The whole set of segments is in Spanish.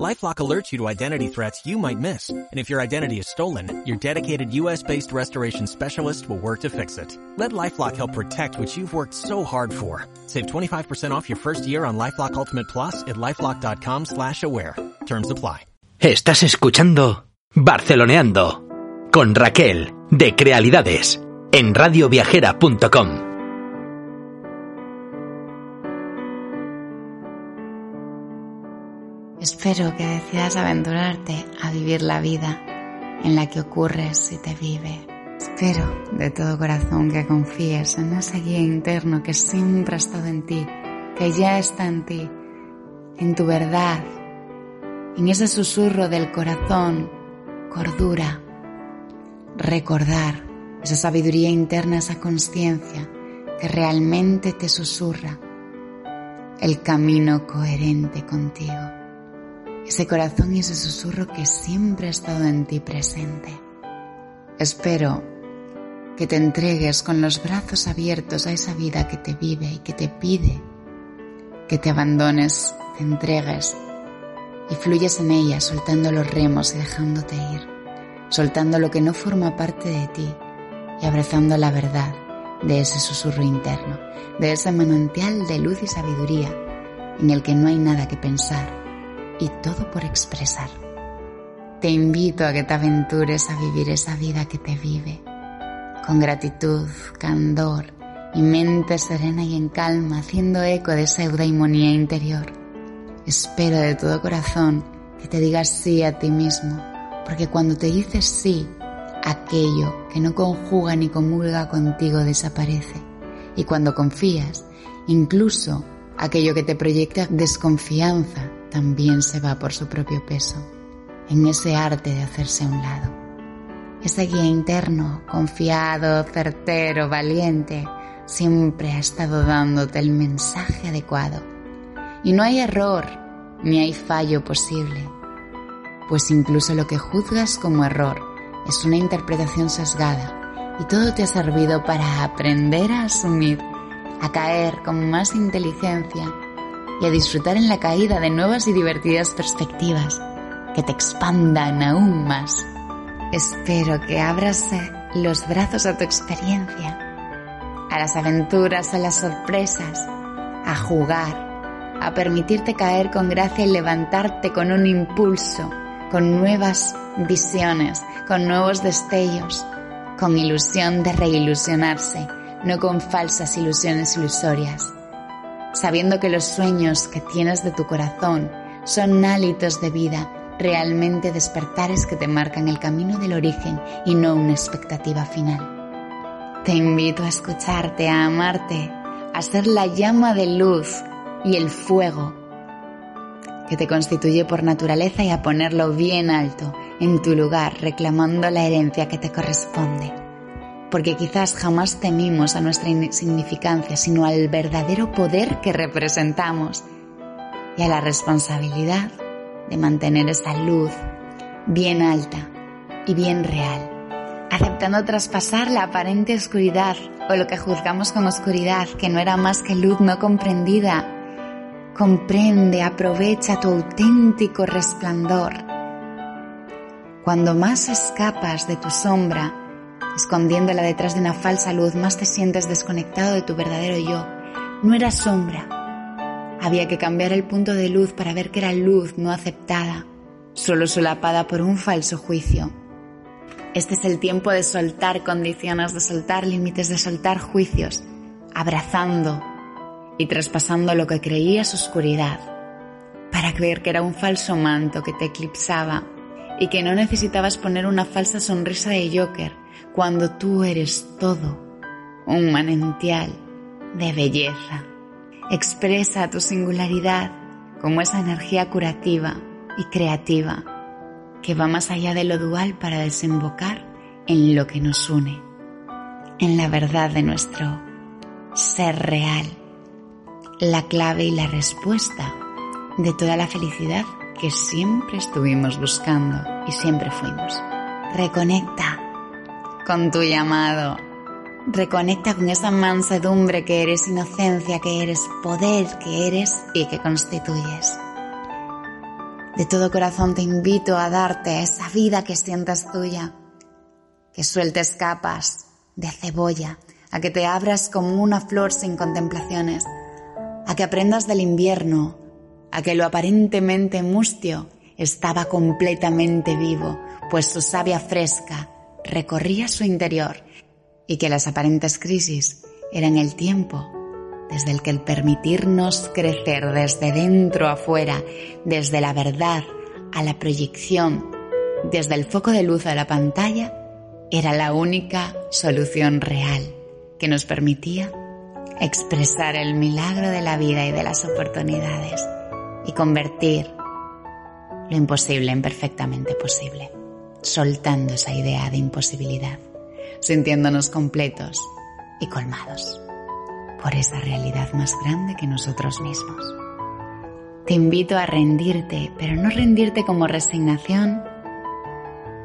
LifeLock alerts you to identity threats you might miss. And if your identity is stolen, your dedicated US-based restoration specialist will work to fix it. Let LifeLock help protect what you've worked so hard for. Save 25% off your first year on LifeLock Ultimate Plus at LifeLock.com slash aware. Terms apply. Estás escuchando Barceloneando con Raquel de Crealidades en radioviajera.com. Espero que decidas aventurarte a vivir la vida en la que ocurres y te vive. Espero de todo corazón que confíes en ese guía interno que siempre ha estado en ti, que ya está en ti, en tu verdad, en ese susurro del corazón, cordura, recordar esa sabiduría interna, esa conciencia que realmente te susurra el camino coherente contigo ese corazón y ese susurro que siempre ha estado en ti presente. Espero que te entregues con los brazos abiertos a esa vida que te vive y que te pide que te abandones, te entregues y fluyes en ella soltando los remos y dejándote ir, soltando lo que no forma parte de ti y abrazando la verdad de ese susurro interno, de ese manantial de luz y sabiduría en el que no hay nada que pensar y todo por expresar. Te invito a que te aventures a vivir esa vida que te vive, con gratitud, candor y mente serena y en calma, haciendo eco de esa eudaimonía interior. Espero de todo corazón que te digas sí a ti mismo, porque cuando te dices sí, aquello que no conjuga ni comulga contigo desaparece. Y cuando confías, incluso aquello que te proyecta desconfianza también se va por su propio peso, en ese arte de hacerse a un lado. Ese guía interno, confiado, certero, valiente, siempre ha estado dándote el mensaje adecuado. Y no hay error, ni hay fallo posible, pues incluso lo que juzgas como error es una interpretación sesgada y todo te ha servido para aprender a asumir, a caer con más inteligencia y a disfrutar en la caída de nuevas y divertidas perspectivas que te expandan aún más. Espero que abras los brazos a tu experiencia, a las aventuras, a las sorpresas, a jugar, a permitirte caer con gracia y levantarte con un impulso, con nuevas visiones, con nuevos destellos, con ilusión de reilusionarse, no con falsas ilusiones ilusorias sabiendo que los sueños que tienes de tu corazón son hálitos de vida, realmente despertares que te marcan el camino del origen y no una expectativa final. Te invito a escucharte, a amarte, a ser la llama de luz y el fuego que te constituye por naturaleza y a ponerlo bien alto en tu lugar, reclamando la herencia que te corresponde porque quizás jamás temimos a nuestra insignificancia, sino al verdadero poder que representamos y a la responsabilidad de mantener esa luz bien alta y bien real, aceptando traspasar la aparente oscuridad o lo que juzgamos como oscuridad, que no era más que luz no comprendida. Comprende, aprovecha tu auténtico resplandor. Cuando más escapas de tu sombra, escondiéndola detrás de una falsa luz, más te sientes desconectado de tu verdadero yo. No era sombra. Había que cambiar el punto de luz para ver que era luz no aceptada, solo solapada por un falso juicio. Este es el tiempo de soltar condiciones, de soltar límites, de soltar juicios, abrazando y traspasando lo que creías oscuridad, para ver que era un falso manto que te eclipsaba y que no necesitabas poner una falsa sonrisa de Joker cuando tú eres todo, un manantial de belleza. Expresa tu singularidad como esa energía curativa y creativa que va más allá de lo dual para desembocar en lo que nos une, en la verdad de nuestro ser real, la clave y la respuesta de toda la felicidad que siempre estuvimos buscando y siempre fuimos. Reconecta con tu llamado. Reconecta con esa mansedumbre que eres, inocencia que eres, poder que eres y que constituyes. De todo corazón te invito a darte esa vida que sientas tuya, que sueltes capas de cebolla, a que te abras como una flor sin contemplaciones, a que aprendas del invierno, a que lo aparentemente mustio estaba completamente vivo, pues su savia fresca recorría su interior y que las aparentes crisis eran el tiempo desde el que el permitirnos crecer desde dentro a fuera, desde la verdad a la proyección, desde el foco de luz a la pantalla, era la única solución real que nos permitía expresar el milagro de la vida y de las oportunidades y convertir lo imposible en perfectamente posible, soltando esa idea de imposibilidad, sintiéndonos completos y colmados por esa realidad más grande que nosotros mismos. Te invito a rendirte, pero no rendirte como resignación,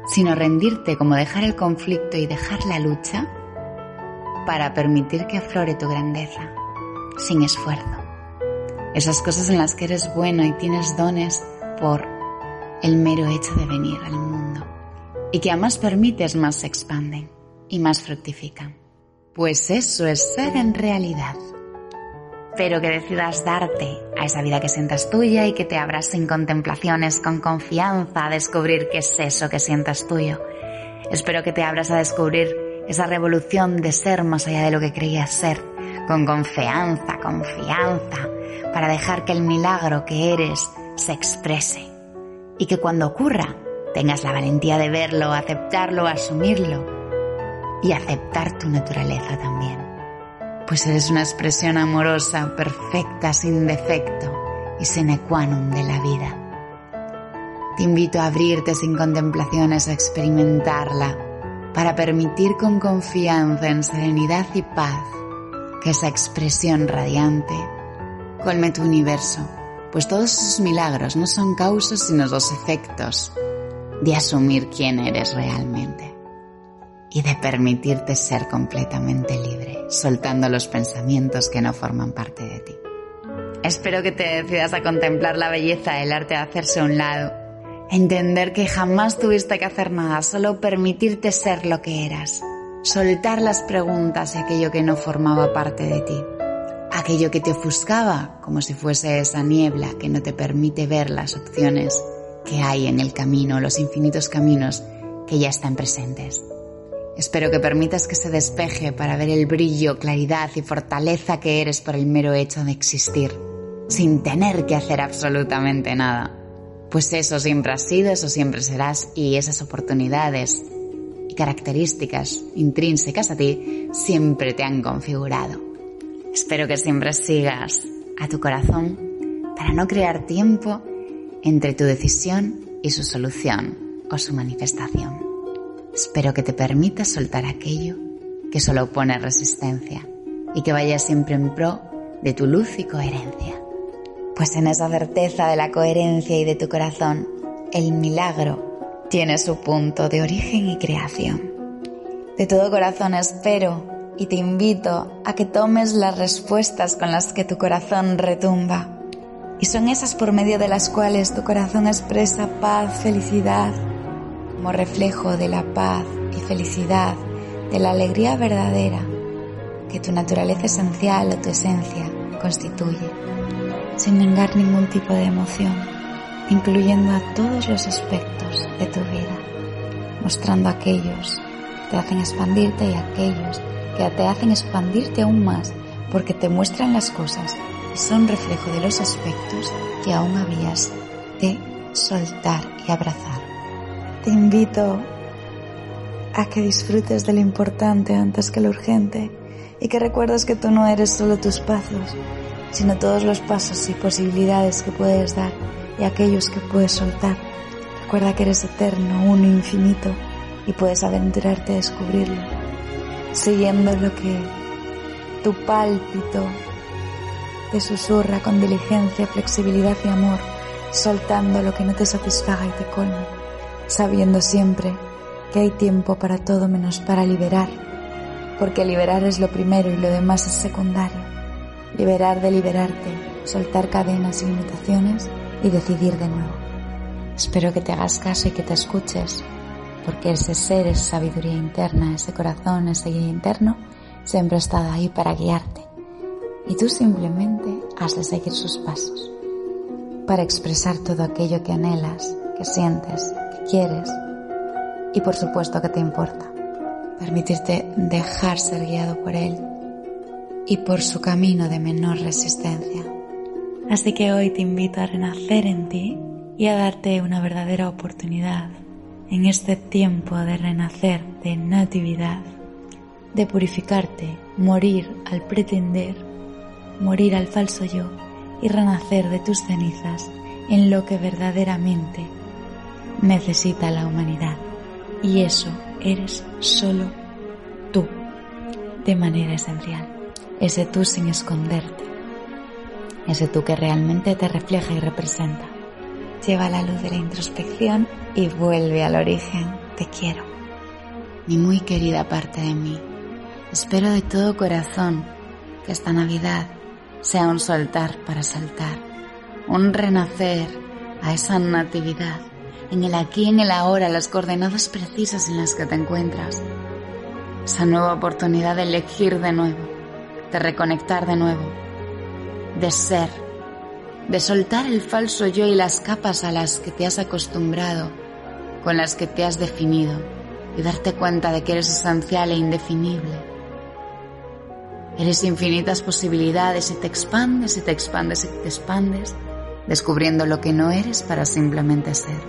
sino rendirte como dejar el conflicto y dejar la lucha para permitir que aflore tu grandeza, sin esfuerzo. Esas cosas en las que eres bueno y tienes dones por el mero hecho de venir al mundo y que a más permites más se expanden y más fructifican. Pues eso es ser en realidad. Pero que decidas darte a esa vida que sientas tuya y que te abras sin contemplaciones, con confianza a descubrir qué es eso que sientas tuyo. Espero que te abras a descubrir esa revolución de ser más allá de lo que creías ser, con confianza, confianza, para dejar que el milagro que eres se exprese y que cuando ocurra tengas la valentía de verlo, aceptarlo, asumirlo y aceptar tu naturaleza también. Pues eres una expresión amorosa, perfecta, sin defecto y sine qua non de la vida. Te invito a abrirte sin contemplaciones a experimentarla para permitir con confianza, en serenidad y paz que esa expresión radiante colme tu universo, pues todos esos milagros no son causas sino los efectos de asumir quién eres realmente y de permitirte ser completamente libre, soltando los pensamientos que no forman parte de ti. Espero que te decidas a contemplar la belleza del arte de hacerse a un lado Entender que jamás tuviste que hacer nada, solo permitirte ser lo que eras. Soltar las preguntas y aquello que no formaba parte de ti. Aquello que te ofuscaba como si fuese esa niebla que no te permite ver las opciones que hay en el camino, los infinitos caminos que ya están presentes. Espero que permitas que se despeje para ver el brillo, claridad y fortaleza que eres por el mero hecho de existir, sin tener que hacer absolutamente nada pues eso siempre has sido, eso siempre serás y esas oportunidades y características intrínsecas a ti siempre te han configurado. Espero que siempre sigas a tu corazón para no crear tiempo entre tu decisión y su solución o su manifestación. Espero que te permitas soltar aquello que solo opone resistencia y que vayas siempre en pro de tu luz y coherencia. Pues en esa certeza de la coherencia y de tu corazón, el milagro tiene su punto de origen y creación. De todo corazón espero y te invito a que tomes las respuestas con las que tu corazón retumba. Y son esas por medio de las cuales tu corazón expresa paz, felicidad, como reflejo de la paz y felicidad, de la alegría verdadera que tu naturaleza esencial o tu esencia constituye sin negar ningún tipo de emoción, incluyendo a todos los aspectos de tu vida, mostrando aquellos que te hacen expandirte y aquellos que te hacen expandirte aún más porque te muestran las cosas son reflejo de los aspectos que aún habías de soltar y abrazar. Te invito a que disfrutes de lo importante antes que lo urgente y que recuerdes que tú no eres solo tus pasos, sino todos los pasos y posibilidades que puedes dar y aquellos que puedes soltar. Recuerda que eres eterno, uno infinito y puedes aventurarte a descubrirlo, siguiendo lo que tu pálpito te susurra con diligencia, flexibilidad y amor soltando lo que no te satisfaga y te colme, sabiendo siempre que hay tiempo para todo menos para liberar, porque liberar es lo primero y lo demás es secundario. Liberar de liberarte, soltar cadenas y limitaciones y decidir de nuevo. Espero que te hagas caso y que te escuches, porque ese ser, esa sabiduría interna, ese corazón, ese guía interno, siempre ha estado ahí para guiarte. Y tú simplemente has de seguir sus pasos para expresar todo aquello que anhelas, que sientes, que quieres y por supuesto que te importa. Permitirte dejar ser guiado por él y por su camino de menor resistencia. Así que hoy te invito a renacer en ti y a darte una verdadera oportunidad en este tiempo de renacer, de natividad, de purificarte, morir al pretender, morir al falso yo y renacer de tus cenizas en lo que verdaderamente necesita la humanidad. Y eso eres solo tú, de manera esencial. Ese tú sin esconderte. Ese tú que realmente te refleja y representa. Lleva la luz de la introspección y vuelve al origen. Te quiero. Mi muy querida parte de mí. Espero de todo corazón que esta Navidad sea un soltar para saltar, un renacer a esa natividad, en el aquí, en el ahora, las coordenadas precisas en las que te encuentras, esa nueva oportunidad de elegir de nuevo, de reconectar de nuevo, de ser, de soltar el falso yo y las capas a las que te has acostumbrado, con las que te has definido, y darte cuenta de que eres esencial e indefinible Eres infinitas posibilidades y te expandes y te expandes y te expandes, descubriendo lo que no eres para simplemente ser.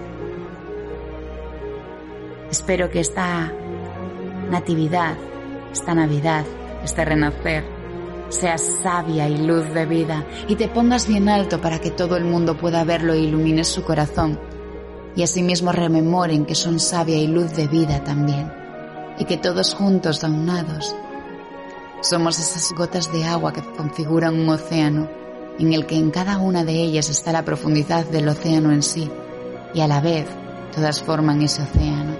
Espero que esta natividad, esta Navidad, este renacer, sea sabia y luz de vida y te pongas bien alto para que todo el mundo pueda verlo e ilumines su corazón y asimismo rememoren que son sabia y luz de vida también y que todos juntos, aunados, somos esas gotas de agua que configuran un océano, en el que en cada una de ellas está la profundidad del océano en sí, y a la vez todas forman ese océano.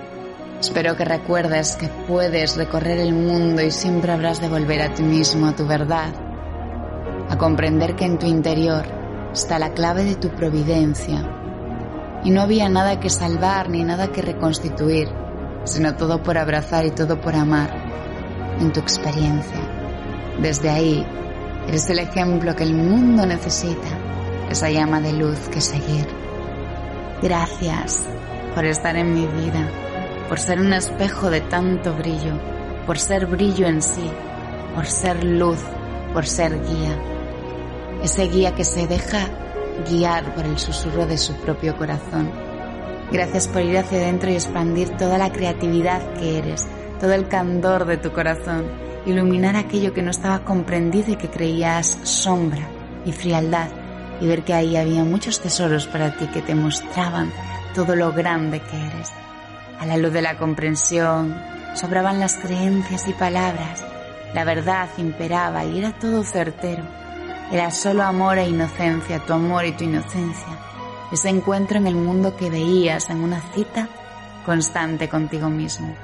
Espero que recuerdes que puedes recorrer el mundo y siempre habrás de volver a ti mismo, a tu verdad, a comprender que en tu interior está la clave de tu providencia. Y no había nada que salvar ni nada que reconstituir, sino todo por abrazar y todo por amar en tu experiencia. Desde ahí, eres el ejemplo que el mundo necesita, esa llama de luz que seguir. Gracias por estar en mi vida, por ser un espejo de tanto brillo, por ser brillo en sí, por ser luz, por ser guía. Ese guía que se deja guiar por el susurro de su propio corazón. Gracias por ir hacia adentro y expandir toda la creatividad que eres, todo el candor de tu corazón, iluminar aquello que no estaba comprendido y que creías sombra y frialdad, y ver que ahí había muchos tesoros para ti que te mostraban todo lo grande que eres. A la luz de la comprensión, sobraban las creencias y palabras, la verdad imperaba y era todo certero. Era solo amor e inocencia, tu amor y tu inocencia, ese encuentro en el mundo que veías en una cita constante contigo mismo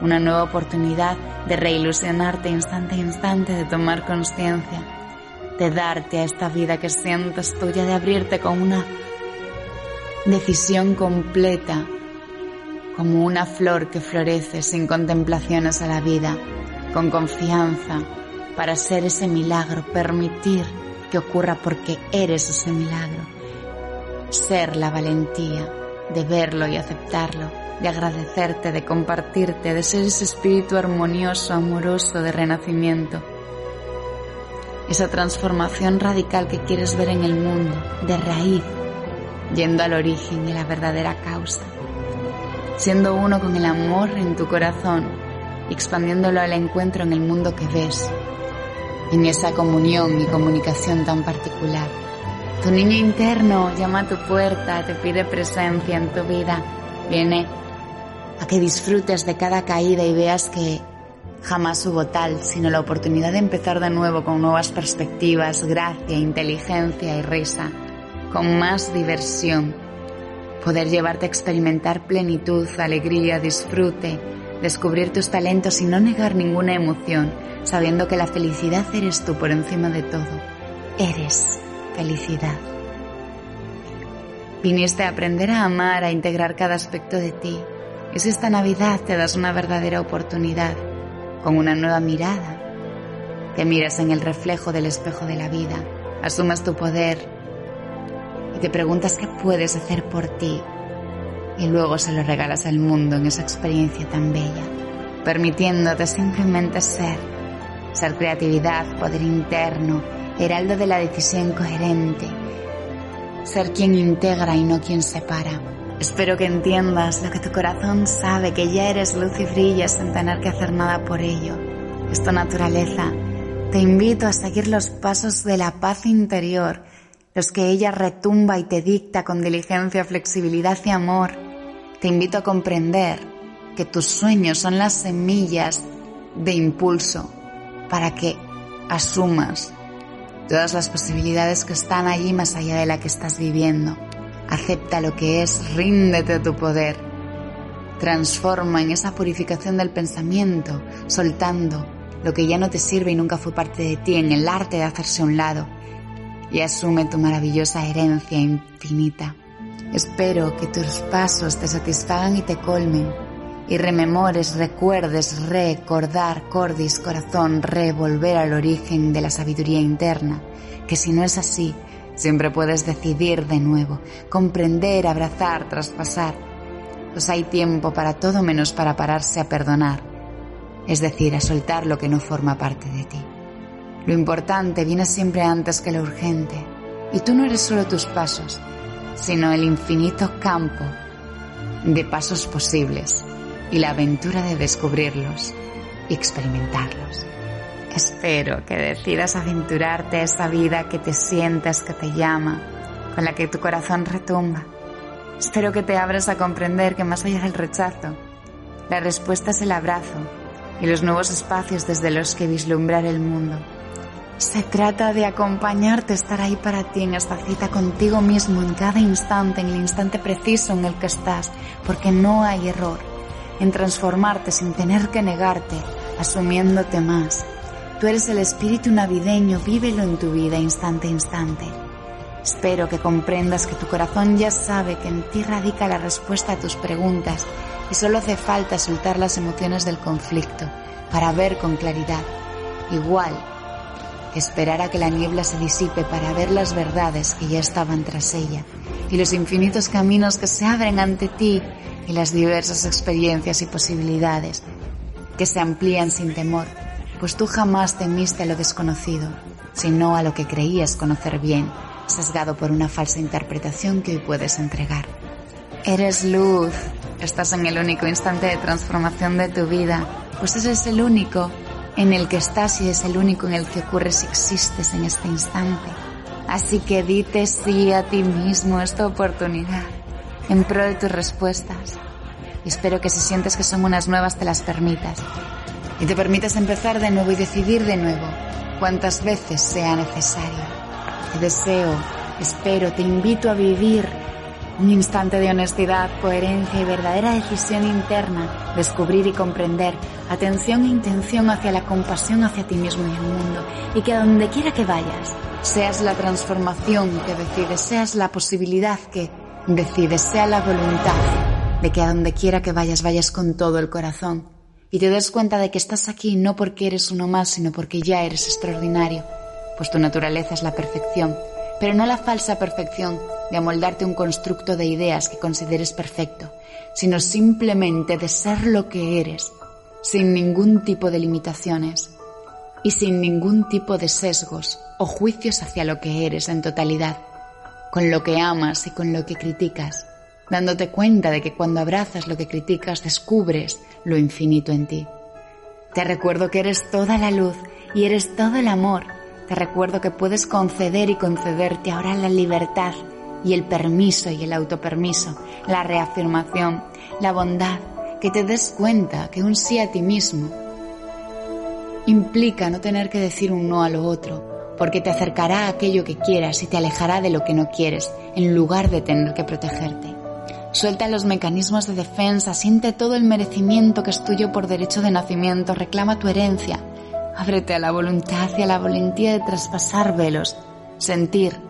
una nueva oportunidad de reilusionarte instante a instante, de tomar conciencia, de darte a esta vida que sientes tuya, de abrirte con una decisión completa, como una flor que florece sin contemplaciones a la vida, con confianza, para ser ese milagro, permitir que ocurra porque eres ese milagro, ser la valentía de verlo y aceptarlo de agradecerte, de compartirte, de ser ese espíritu armonioso, amoroso de renacimiento. Esa transformación radical que quieres ver en el mundo, de raíz, yendo al origen y a la verdadera causa. Siendo uno con el amor en tu corazón expandiéndolo al encuentro en el mundo que ves, en esa comunión y comunicación tan particular. Tu niño interno llama a tu puerta, te pide presencia en tu vida, viene a que disfrutes de cada caída y veas que jamás hubo tal, sino la oportunidad de empezar de nuevo con nuevas perspectivas, gracia, inteligencia y risa, con más diversión, poder llevarte a experimentar plenitud, alegría, disfrute, descubrir tus talentos y no negar ninguna emoción, sabiendo que la felicidad eres tú por encima de todo. Eres felicidad. Viniste a aprender a amar, a integrar cada aspecto de ti. Si esta Navidad te das una verdadera oportunidad, con una nueva mirada, te miras en el reflejo del espejo de la vida, asumas tu poder y te preguntas qué puedes hacer por ti y luego se lo regalas al mundo en esa experiencia tan bella, permitiéndote simplemente ser, ser creatividad, poder interno, heraldo de la decisión coherente, ser quien integra y no quien separa. Espero que entiendas lo que tu corazón sabe, que ya eres luz y brillas sin tener que hacer nada por ello. Es tu naturaleza. Te invito a seguir los pasos de la paz interior, los que ella retumba y te dicta con diligencia, flexibilidad y amor. Te invito a comprender que tus sueños son las semillas de impulso para que asumas todas las posibilidades que están allí más allá de la que estás viviendo. Acepta lo que es, ríndete a tu poder. Transforma en esa purificación del pensamiento, soltando lo que ya no te sirve y nunca fue parte de ti, en el arte de hacerse un lado. Y asume tu maravillosa herencia infinita. Espero que tus pasos te satisfagan y te colmen y rememores, recuerdes, recordar, cordis, corazón, revolver al origen de la sabiduría interna, que si no es así, siempre puedes decidir de nuevo, comprender, abrazar, traspasar. Pues hay tiempo para todo menos para pararse a perdonar, es decir, a soltar lo que no forma parte de ti. Lo importante viene siempre antes que lo urgente, y tú no eres solo tus pasos, sino el infinito campo de pasos posibles y la aventura de descubrirlos y experimentarlos. Espero que decidas aventurarte a esa vida que te sientes que te llama, con la que tu corazón retumba. Espero que te abras a comprender que más allá del rechazo, la respuesta es el abrazo y los nuevos espacios desde los que vislumbrar el mundo. Se trata de acompañarte, estar ahí para ti en esta cita contigo mismo en cada instante, en el instante preciso en el que estás, porque no hay error en transformarte sin tener que negarte, asumiéndote más. Tú eres el espíritu navideño, vívelo en tu vida instante a instante. Espero que comprendas que tu corazón ya sabe que en ti radica la respuesta a tus preguntas y solo hace falta soltar las emociones del conflicto para ver con claridad. Igual esperar a que la niebla se disipe para ver las verdades que ya estaban tras ella y los infinitos caminos que se abren ante ti y las diversas experiencias y posibilidades que se amplían sin temor, pues tú jamás temiste a lo desconocido, sino a lo que creías conocer bien, sesgado por una falsa interpretación que hoy puedes entregar. Eres luz, estás en el único instante de transformación de tu vida, pues ese es el único en el que estás y es el único en el que ocurre si existes en este instante. Así que dite sí a ti mismo esta oportunidad en pro de tus respuestas. Y espero que si sientes que son unas nuevas te las permitas. Y te permitas empezar de nuevo y decidir de nuevo cuantas veces sea necesario. Te deseo, espero, te invito a vivir un instante de honestidad, coherencia y verdadera decisión interna, descubrir y comprender, atención e intención hacia la compasión hacia ti mismo y el mundo, y que a donde quiera que vayas, seas la transformación que decides, seas la posibilidad que decides, sea la voluntad de que a donde quiera que vayas, vayas con todo el corazón, y te des cuenta de que estás aquí no porque eres uno más, sino porque ya eres extraordinario, pues tu naturaleza es la perfección pero no la falsa perfección de amoldarte un constructo de ideas que consideres perfecto, sino simplemente de ser lo que eres, sin ningún tipo de limitaciones y sin ningún tipo de sesgos o juicios hacia lo que eres en totalidad, con lo que amas y con lo que criticas, dándote cuenta de que cuando abrazas lo que criticas descubres lo infinito en ti. Te recuerdo que eres toda la luz y eres todo el amor te recuerdo que puedes conceder y concederte ahora la libertad y el permiso y el autopermiso, la reafirmación, la bondad, que te des cuenta que un sí a ti mismo implica no tener que decir un no a lo otro, porque te acercará a aquello que quieras y te alejará de lo que no quieres, en lugar de tener que protegerte. Suelta los mecanismos de defensa, siente todo el merecimiento que es tuyo por derecho de nacimiento, reclama tu herencia. Ábrete a la voluntad y a la valentía de traspasar velos, sentir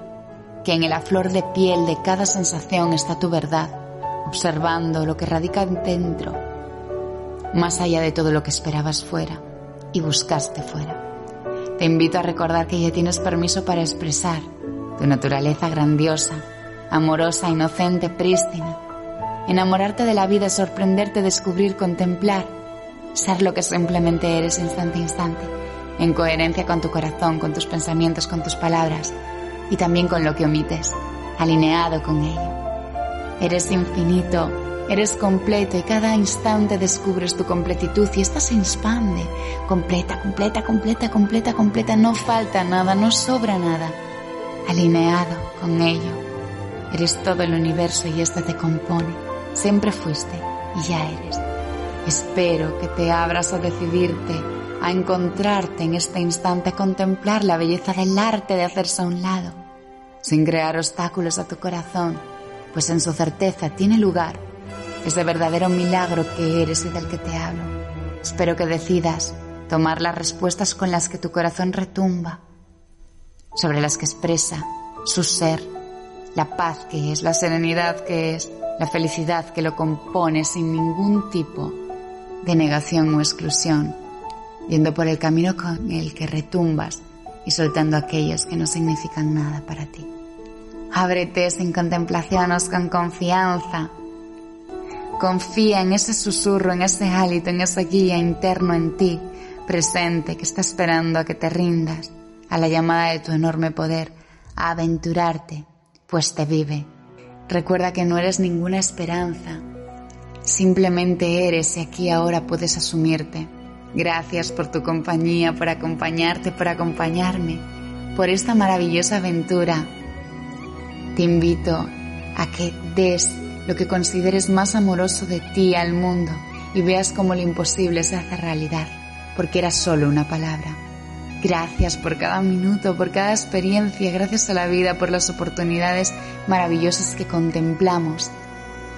que en la flor de piel de cada sensación está tu verdad, observando lo que radica dentro, más allá de todo lo que esperabas fuera y buscaste fuera. Te invito a recordar que ya tienes permiso para expresar tu naturaleza grandiosa, amorosa, inocente, prístina. Enamorarte de la vida, sorprenderte, descubrir, contemplar, ser lo que simplemente eres instante a instante, en coherencia con tu corazón, con tus pensamientos, con tus palabras y también con lo que omites, alineado con ello. Eres infinito, Eres completo y cada instante descubres tu completitud y esta se expande. Completa, completa, completa, completa, completa. No falta nada, no sobra nada. Alineado con ello. Eres todo el universo y este te compone. Siempre fuiste y ya eres. Espero que te abras a decidirte, a encontrarte en este instante, a contemplar la belleza del arte de hacerse a un lado, sin crear obstáculos a tu corazón, pues en su certeza tiene lugar ese verdadero milagro que eres y del que te hablo. Espero que decidas tomar las respuestas con las que tu corazón retumba, sobre las que expresa su ser, la paz que es, la serenidad que es, la felicidad que lo compone sin ningún tipo de negación o exclusión, yendo por el camino con el que retumbas y soltando aquellos que no significan nada para ti. Ábrete sin contemplaciones, con confianza, Confía en ese susurro, en ese hálito, en esa guía interno en ti, presente, que está esperando a que te rindas a la llamada de tu enorme poder, a aventurarte, pues te vive. Recuerda que no eres ninguna esperanza, simplemente eres y aquí ahora puedes asumirte. Gracias por tu compañía, por acompañarte, por acompañarme, por esta maravillosa aventura. Te invito a que des lo que consideres más amoroso de ti al mundo y veas cómo lo imposible se hace realidad, porque era solo una palabra. Gracias por cada minuto, por cada experiencia, gracias a la vida, por las oportunidades maravillosas que contemplamos.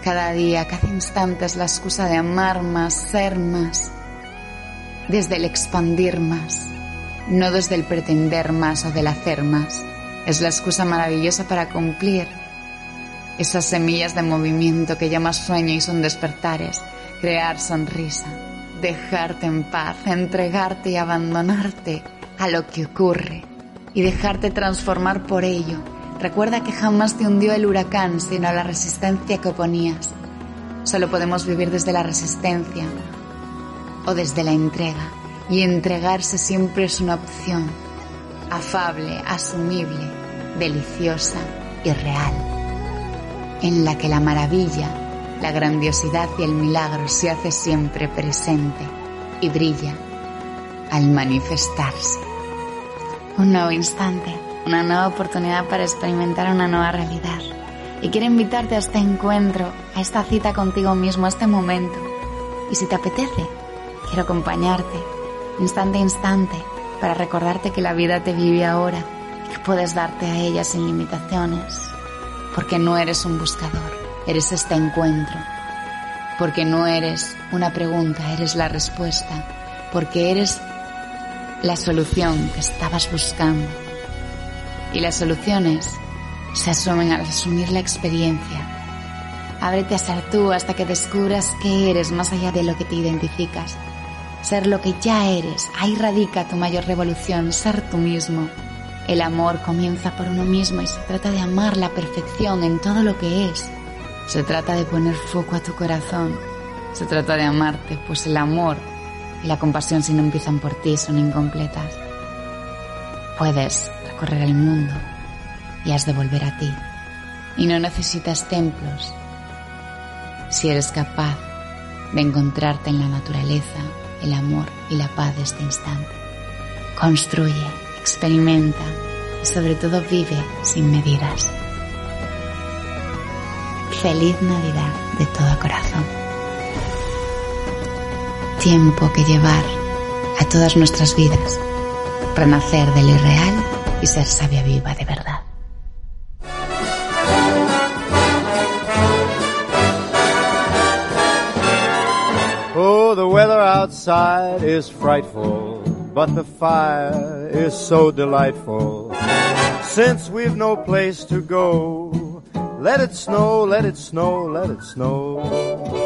Cada día, cada instante es la excusa de amar más, ser más, desde el expandir más, no desde el pretender más o del hacer más. Es la excusa maravillosa para cumplir esas semillas de movimiento que llamas sueño y son despertares, crear sonrisa, dejarte en paz, entregarte y abandonarte a lo que ocurre y dejarte transformar por ello. Recuerda que jamás te hundió el huracán, sino la resistencia que oponías. Solo podemos vivir desde la resistencia o desde la entrega. Y entregarse siempre es una opción, afable, asumible, deliciosa y real en la que la maravilla, la grandiosidad y el milagro se hace siempre presente y brilla al manifestarse. Un nuevo instante, una nueva oportunidad para experimentar una nueva realidad. Y quiero invitarte a este encuentro, a esta cita contigo mismo, a este momento. Y si te apetece, quiero acompañarte, instante a instante, para recordarte que la vida te vive ahora que puedes darte a ella sin limitaciones, porque no eres un buscador, eres este encuentro, porque no eres una pregunta, eres la respuesta, porque eres la solución que estabas buscando. Y las soluciones se asumen al asumir la experiencia. Ábrete a ser tú hasta que descubras que eres más allá de lo que te identificas. Ser lo que ya eres, ahí radica tu mayor revolución, ser tú mismo. El amor comienza por uno mismo y se trata de amar la perfección en todo lo que es. Se trata de poner foco a tu corazón. Se trata de amarte, pues el amor y la compasión si no empiezan por ti son incompletas. Puedes recorrer el mundo y has de volver a ti. Y no necesitas templos si eres capaz de encontrarte en la naturaleza, el amor y la paz de este instante. Construye experimenta y sobre todo vive sin medidas. Feliz Navidad de todo corazón. Tiempo que llevar a todas nuestras vidas, renacer del irreal y ser sabia viva de verdad. Oh, the weather outside is frightful, but the fire is so delightful. Since we've no place to go, let it snow, let it snow, let it snow.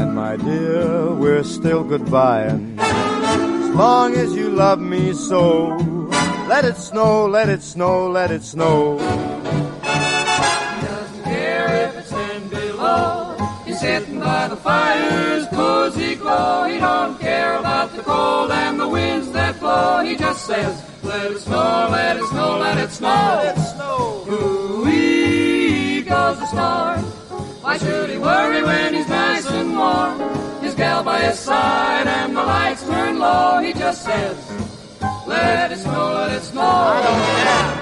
and my dear, we're still goodbying. As long as you love me so, let it snow, let it snow, let it snow. He doesn't care if it's ten below. He's sitting by the fire's cozy glow. He don't care about the cold and the winds that blow. He just says, let it snow, let it snow, let it snow. Let it snow. Ooh-wee goes the star. Why should he worry when he's and warm? His gal by his side and the lights turn low. He just says, let it snow, let it snow. I don't care.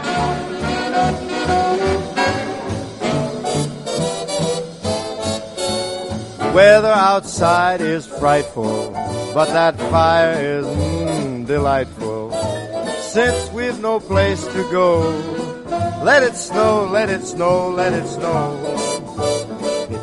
Weather outside is frightful, but that fire is mm, delightful. Since we've no place to go, let it snow, let it snow, let it snow.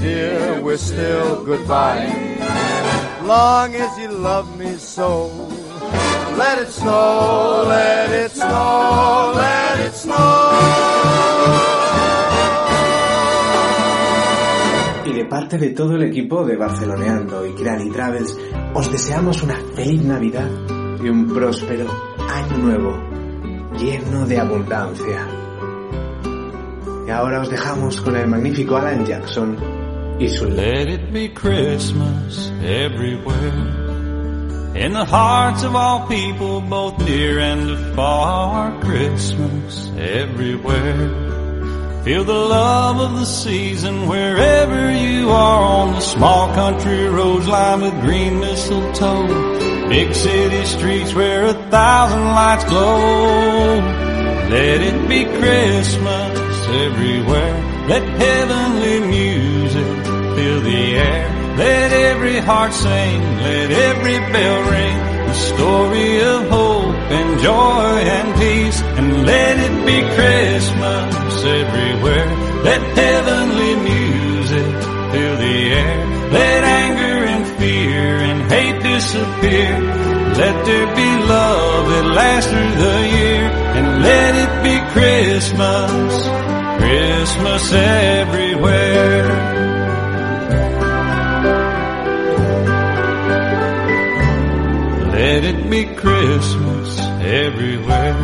dear, we're still goodbye. Long as you love me so, let it snow, let it snow, let it snow. Y de parte de todo el equipo de Barceloneando y Creali Travels, os deseamos una feliz Navidad y un próspero año nuevo, lleno de abundancia. Y ahora os dejamos con el magnífico Alan Jackson y su Let it be Christmas everywhere. In the hearts of all people, both near and afar. Christmas everywhere. Feel the love of the season wherever you are on the small country roads lined with green mistletoe. Big city streets where a thousand lights glow. Let it be Christmas everywhere. Let heavenly music the air. Let every heart sing. Let every bell ring. The story of hope and joy and peace. And let it be Christmas everywhere. Let heavenly music fill the air. Let anger and fear and hate disappear. Let there be love that lasts through the year. And let it be Christmas. Christmas everywhere. Let it be Christmas everywhere.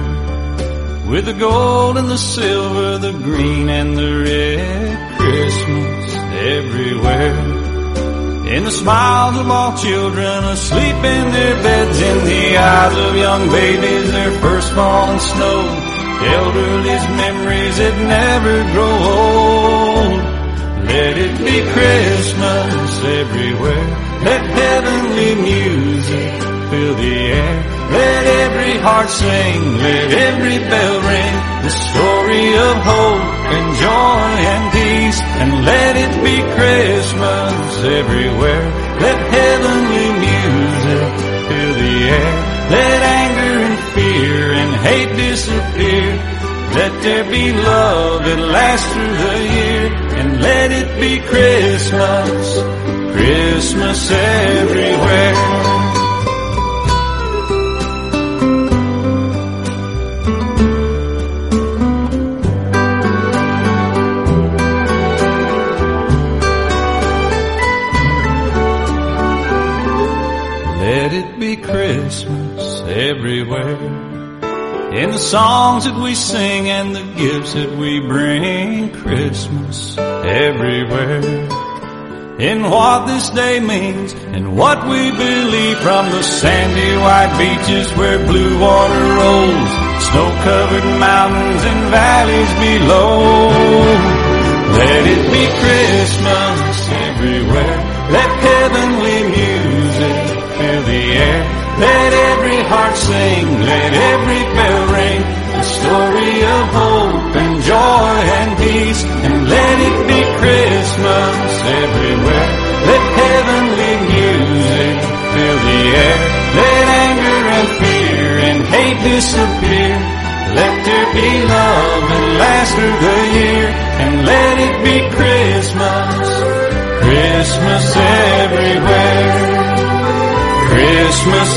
With the gold and the silver, the green and the red. Christmas everywhere. In the smiles of all children asleep in their beds, in the eyes of young babies, their first falling snow. Elderly's memories that never grow old. Let it be Christmas everywhere. Let heavenly music fill the air. Let every heart sing, let every bell ring. The story of hope and joy and peace. And let it be Christmas everywhere. Let heavenly music fill the air. Let anger and fear and hate disappear. Let there be love that lasts through the year. And let it be Christmas, Christmas everywhere. Songs that we sing and the gifts that we bring, Christmas everywhere. In what this day means and what we believe from the sandy white beaches where blue water rolls, snow-covered mountains and valleys below. Let it be Christmas everywhere. Let heavenly music fill the air. Let every heart sing, let every bell ring. Story of hope and joy and peace. And let it be Christmas everywhere. Let heavenly music fill the air. Let anger and fear and hate disappear. Let there be love and last through the year. And let it be Christmas. Christmas everywhere. Christmas